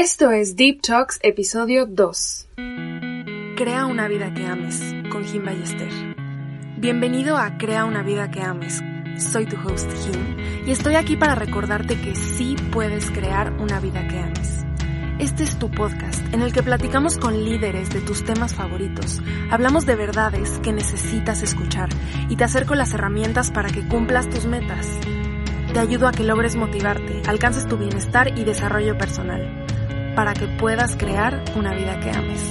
Esto es Deep Talks, episodio 2. Crea una vida que ames, con Jim Ballester. Bienvenido a Crea una vida que ames. Soy tu host Jim y estoy aquí para recordarte que sí puedes crear una vida que ames. Este es tu podcast en el que platicamos con líderes de tus temas favoritos, hablamos de verdades que necesitas escuchar y te acerco las herramientas para que cumplas tus metas. Te ayudo a que logres motivarte, alcances tu bienestar y desarrollo personal, para que puedas crear una vida que ames.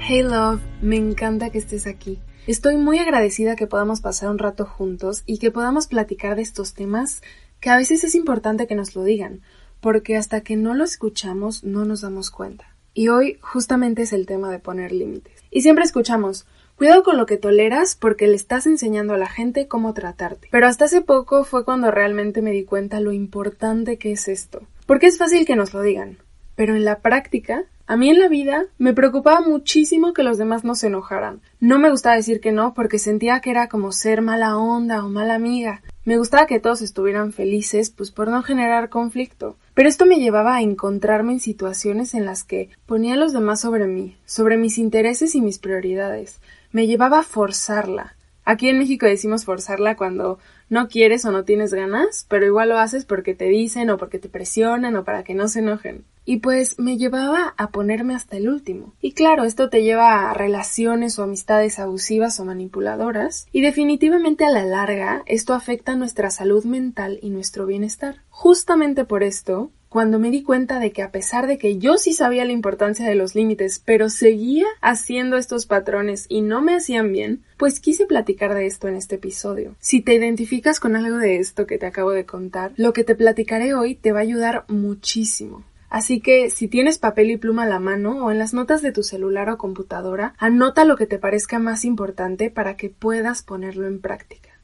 Hey love, me encanta que estés aquí. Estoy muy agradecida que podamos pasar un rato juntos y que podamos platicar de estos temas que a veces es importante que nos lo digan, porque hasta que no lo escuchamos no nos damos cuenta. Y hoy justamente es el tema de poner límites. Y siempre escuchamos, cuidado con lo que toleras porque le estás enseñando a la gente cómo tratarte. Pero hasta hace poco fue cuando realmente me di cuenta lo importante que es esto. Porque es fácil que nos lo digan, pero en la práctica a mí en la vida me preocupaba muchísimo que los demás no se enojaran. No me gustaba decir que no porque sentía que era como ser mala onda o mala amiga. Me gustaba que todos estuvieran felices, pues por no generar conflicto. Pero esto me llevaba a encontrarme en situaciones en las que ponía a los demás sobre mí, sobre mis intereses y mis prioridades. Me llevaba a forzarla. Aquí en México decimos forzarla cuando no quieres o no tienes ganas, pero igual lo haces porque te dicen o porque te presionan o para que no se enojen. Y pues me llevaba a ponerme hasta el último. Y claro, esto te lleva a relaciones o amistades abusivas o manipuladoras, y definitivamente a la larga esto afecta nuestra salud mental y nuestro bienestar. Justamente por esto, cuando me di cuenta de que a pesar de que yo sí sabía la importancia de los límites, pero seguía haciendo estos patrones y no me hacían bien, pues quise platicar de esto en este episodio. Si te identificas con algo de esto que te acabo de contar, lo que te platicaré hoy te va a ayudar muchísimo. Así que si tienes papel y pluma a la mano o en las notas de tu celular o computadora, anota lo que te parezca más importante para que puedas ponerlo en práctica.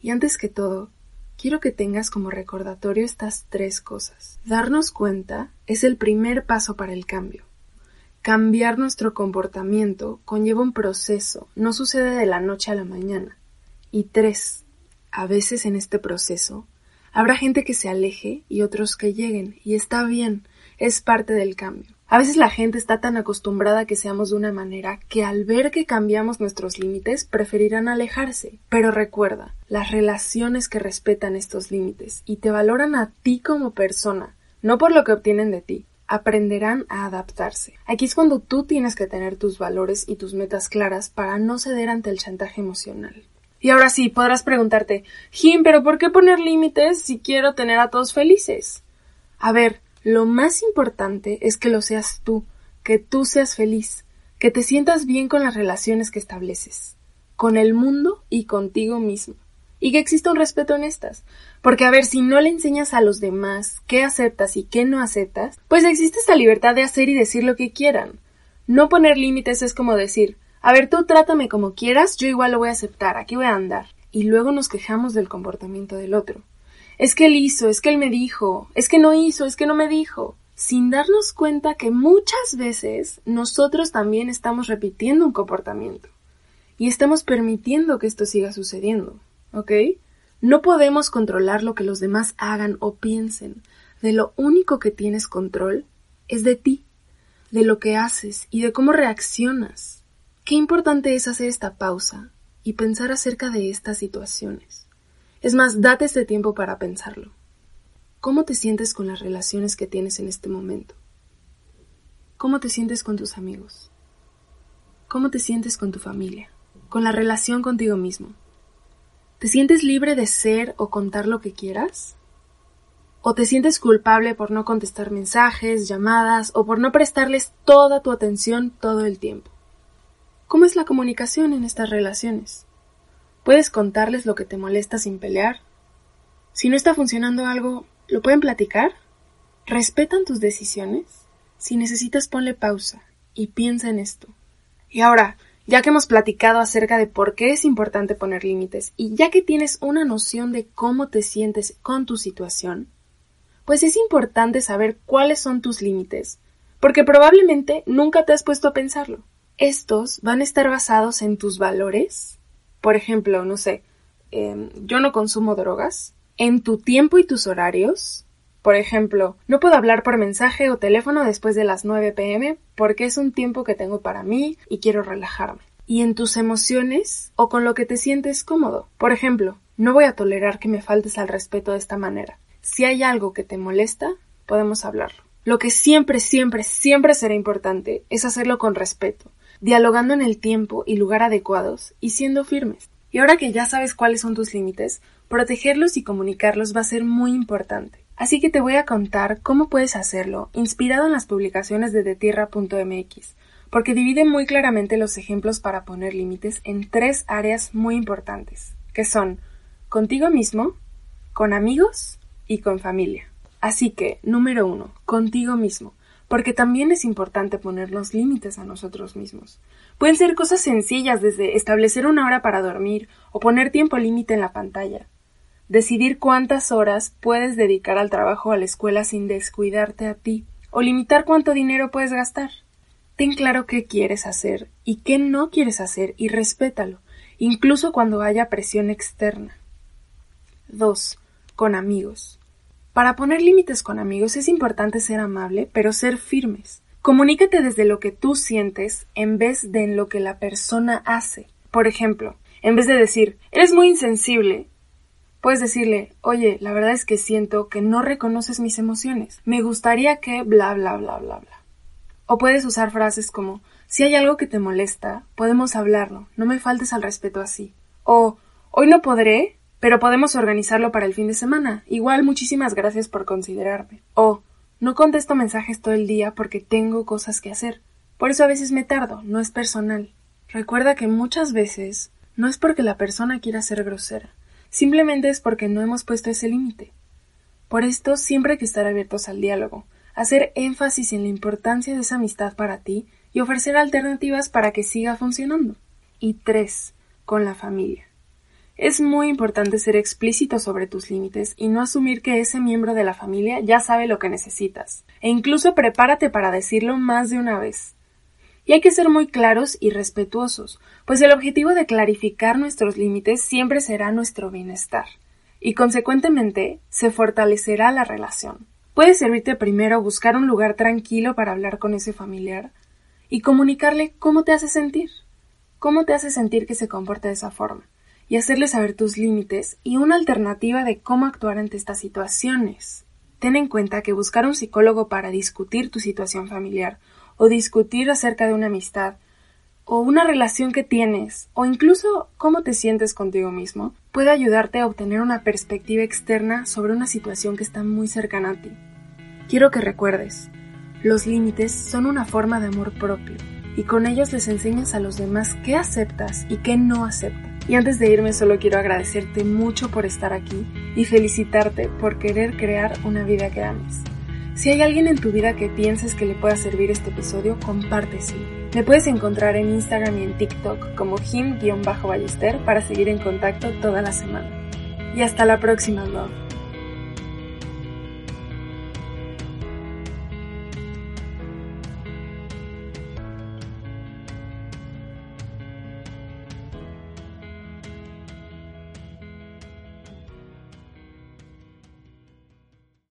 Y antes que todo, quiero que tengas como recordatorio estas tres cosas. Darnos cuenta es el primer paso para el cambio. Cambiar nuestro comportamiento conlleva un proceso, no sucede de la noche a la mañana. Y tres, a veces en este proceso habrá gente que se aleje y otros que lleguen, y está bien, es parte del cambio. A veces la gente está tan acostumbrada a que seamos de una manera que al ver que cambiamos nuestros límites preferirán alejarse. Pero recuerda, las relaciones que respetan estos límites y te valoran a ti como persona, no por lo que obtienen de ti, aprenderán a adaptarse. Aquí es cuando tú tienes que tener tus valores y tus metas claras para no ceder ante el chantaje emocional. Y ahora sí, podrás preguntarte, Jim, pero ¿por qué poner límites si quiero tener a todos felices? A ver, lo más importante es que lo seas tú, que tú seas feliz, que te sientas bien con las relaciones que estableces, con el mundo y contigo mismo, y que exista un respeto en estas. Porque a ver, si no le enseñas a los demás qué aceptas y qué no aceptas, pues existe esta libertad de hacer y decir lo que quieran. No poner límites es como decir, a ver, tú trátame como quieras, yo igual lo voy a aceptar, aquí voy a andar. Y luego nos quejamos del comportamiento del otro. Es que él hizo, es que él me dijo, es que no hizo, es que no me dijo, sin darnos cuenta que muchas veces nosotros también estamos repitiendo un comportamiento y estamos permitiendo que esto siga sucediendo, ¿ok? No podemos controlar lo que los demás hagan o piensen. De lo único que tienes control es de ti, de lo que haces y de cómo reaccionas. Qué importante es hacer esta pausa y pensar acerca de estas situaciones. Es más, date este tiempo para pensarlo. ¿Cómo te sientes con las relaciones que tienes en este momento? ¿Cómo te sientes con tus amigos? ¿Cómo te sientes con tu familia? ¿Con la relación contigo mismo? ¿Te sientes libre de ser o contar lo que quieras? ¿O te sientes culpable por no contestar mensajes, llamadas o por no prestarles toda tu atención todo el tiempo? ¿Cómo es la comunicación en estas relaciones? Puedes contarles lo que te molesta sin pelear. Si no está funcionando algo, ¿lo pueden platicar? ¿Respetan tus decisiones? Si necesitas, ponle pausa y piensa en esto. Y ahora, ya que hemos platicado acerca de por qué es importante poner límites y ya que tienes una noción de cómo te sientes con tu situación, pues es importante saber cuáles son tus límites, porque probablemente nunca te has puesto a pensarlo. Estos van a estar basados en tus valores, Por ejemplo, no sé, em, yo no consumo drogas. En tu tiempo y tus horarios, por ejemplo, no puedo hablar por mensaje o teléfono después de las 9 pm porque es un tiempo que tengo para mí y quiero relajarme. Y en tus emociones o con lo que te sientes cómodo. Por ejemplo, no voy a tolerar que me faltes al respeto de esta manera. Si hay algo que te molesta, podemos hablarlo. Lo que siempre, siempre, siempre será importante es hacerlo con respeto, dialogando en el tiempo y lugar adecuados y siendo firmes. Y ahora que ya sabes cuáles son tus límites, protegerlos y comunicarlos va a ser muy importante. Así que te voy a contar cómo puedes hacerlo, inspirado en las publicaciones de detierra.mx, porque divide muy claramente los ejemplos para poner límites en tres áreas muy importantes, que son contigo mismo, con amigos y con familia. Así que, número uno, contigo mismo, porque también es importante ponernos límites a nosotros mismos. Pueden ser cosas sencillas desde establecer una hora para dormir o poner tiempo límite en la pantalla, decidir cuántas horas puedes dedicar al trabajo o a la escuela sin descuidarte a ti, o limitar cuánto dinero puedes gastar. Ten claro qué quieres hacer y qué no quieres hacer y respétalo, incluso cuando haya presión externa. 2. Con amigos. Para poner límites con amigos es importante ser amable, pero ser firmes. Comunícate desde lo que tú sientes en vez de en lo que la persona hace. Por ejemplo, en vez de decir, eres muy insensible, Puedes decirle, oye, la verdad es que siento que no reconoces mis emociones. Me gustaría que bla bla bla bla bla. O puedes usar frases como, si hay algo que te molesta, podemos hablarlo, no me faltes al respeto así. O, hoy no podré, pero podemos organizarlo para el fin de semana. Igual muchísimas gracias por considerarme. O, no contesto mensajes todo el día porque tengo cosas que hacer. Por eso a veces me tardo, no es personal. Recuerda que muchas veces no es porque la persona quiera ser grosera, Simplemente es porque no hemos puesto ese límite. Por esto siempre hay que estar abiertos al diálogo, hacer énfasis en la importancia de esa amistad para ti y ofrecer alternativas para que siga funcionando. Y tres, con la familia. Es muy importante ser explícito sobre tus límites y no asumir que ese miembro de la familia ya sabe lo que necesitas. E incluso prepárate para decirlo más de una vez. Y hay que ser muy claros y respetuosos, pues el objetivo de clarificar nuestros límites siempre será nuestro bienestar, y consecuentemente se fortalecerá la relación. Puede servirte primero buscar un lugar tranquilo para hablar con ese familiar y comunicarle cómo te hace sentir, cómo te hace sentir que se comporte de esa forma, y hacerle saber tus límites y una alternativa de cómo actuar ante estas situaciones. Ten en cuenta que buscar un psicólogo para discutir tu situación familiar o discutir acerca de una amistad, o una relación que tienes, o incluso cómo te sientes contigo mismo, puede ayudarte a obtener una perspectiva externa sobre una situación que está muy cercana a ti. Quiero que recuerdes, los límites son una forma de amor propio, y con ellos les enseñas a los demás qué aceptas y qué no aceptas. Y antes de irme solo quiero agradecerte mucho por estar aquí y felicitarte por querer crear una vida que ames. Si hay alguien en tu vida que pienses que le pueda servir este episodio, compárteselo. Me puedes encontrar en Instagram y en TikTok como him-ballester para seguir en contacto toda la semana. Y hasta la próxima, love.